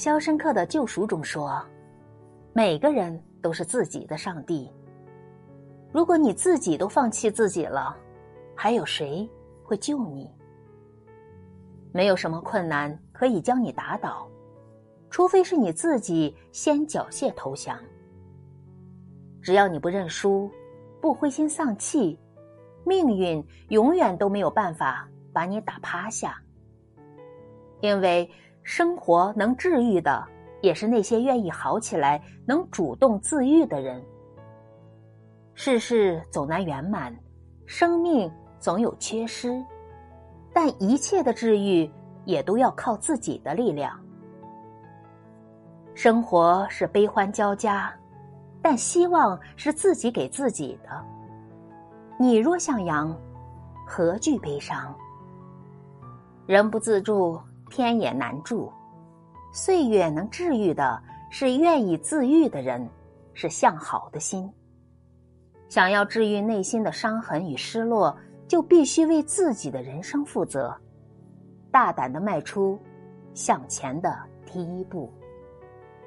肖申克的救赎》中说：“每个人都是自己的上帝。如果你自己都放弃自己了，还有谁会救你？没有什么困难可以将你打倒，除非是你自己先缴械投降。只要你不认输，不灰心丧气，命运永远都没有办法把你打趴下，因为。”生活能治愈的，也是那些愿意好起来、能主动自愈的人。世事总难圆满，生命总有缺失，但一切的治愈也都要靠自己的力量。生活是悲欢交加，但希望是自己给自己的。你若向阳，何惧悲伤？人不自助。天也难住，岁月能治愈的是愿意自愈的人，是向好的心。想要治愈内心的伤痕与失落，就必须为自己的人生负责，大胆的迈出向前的第一步。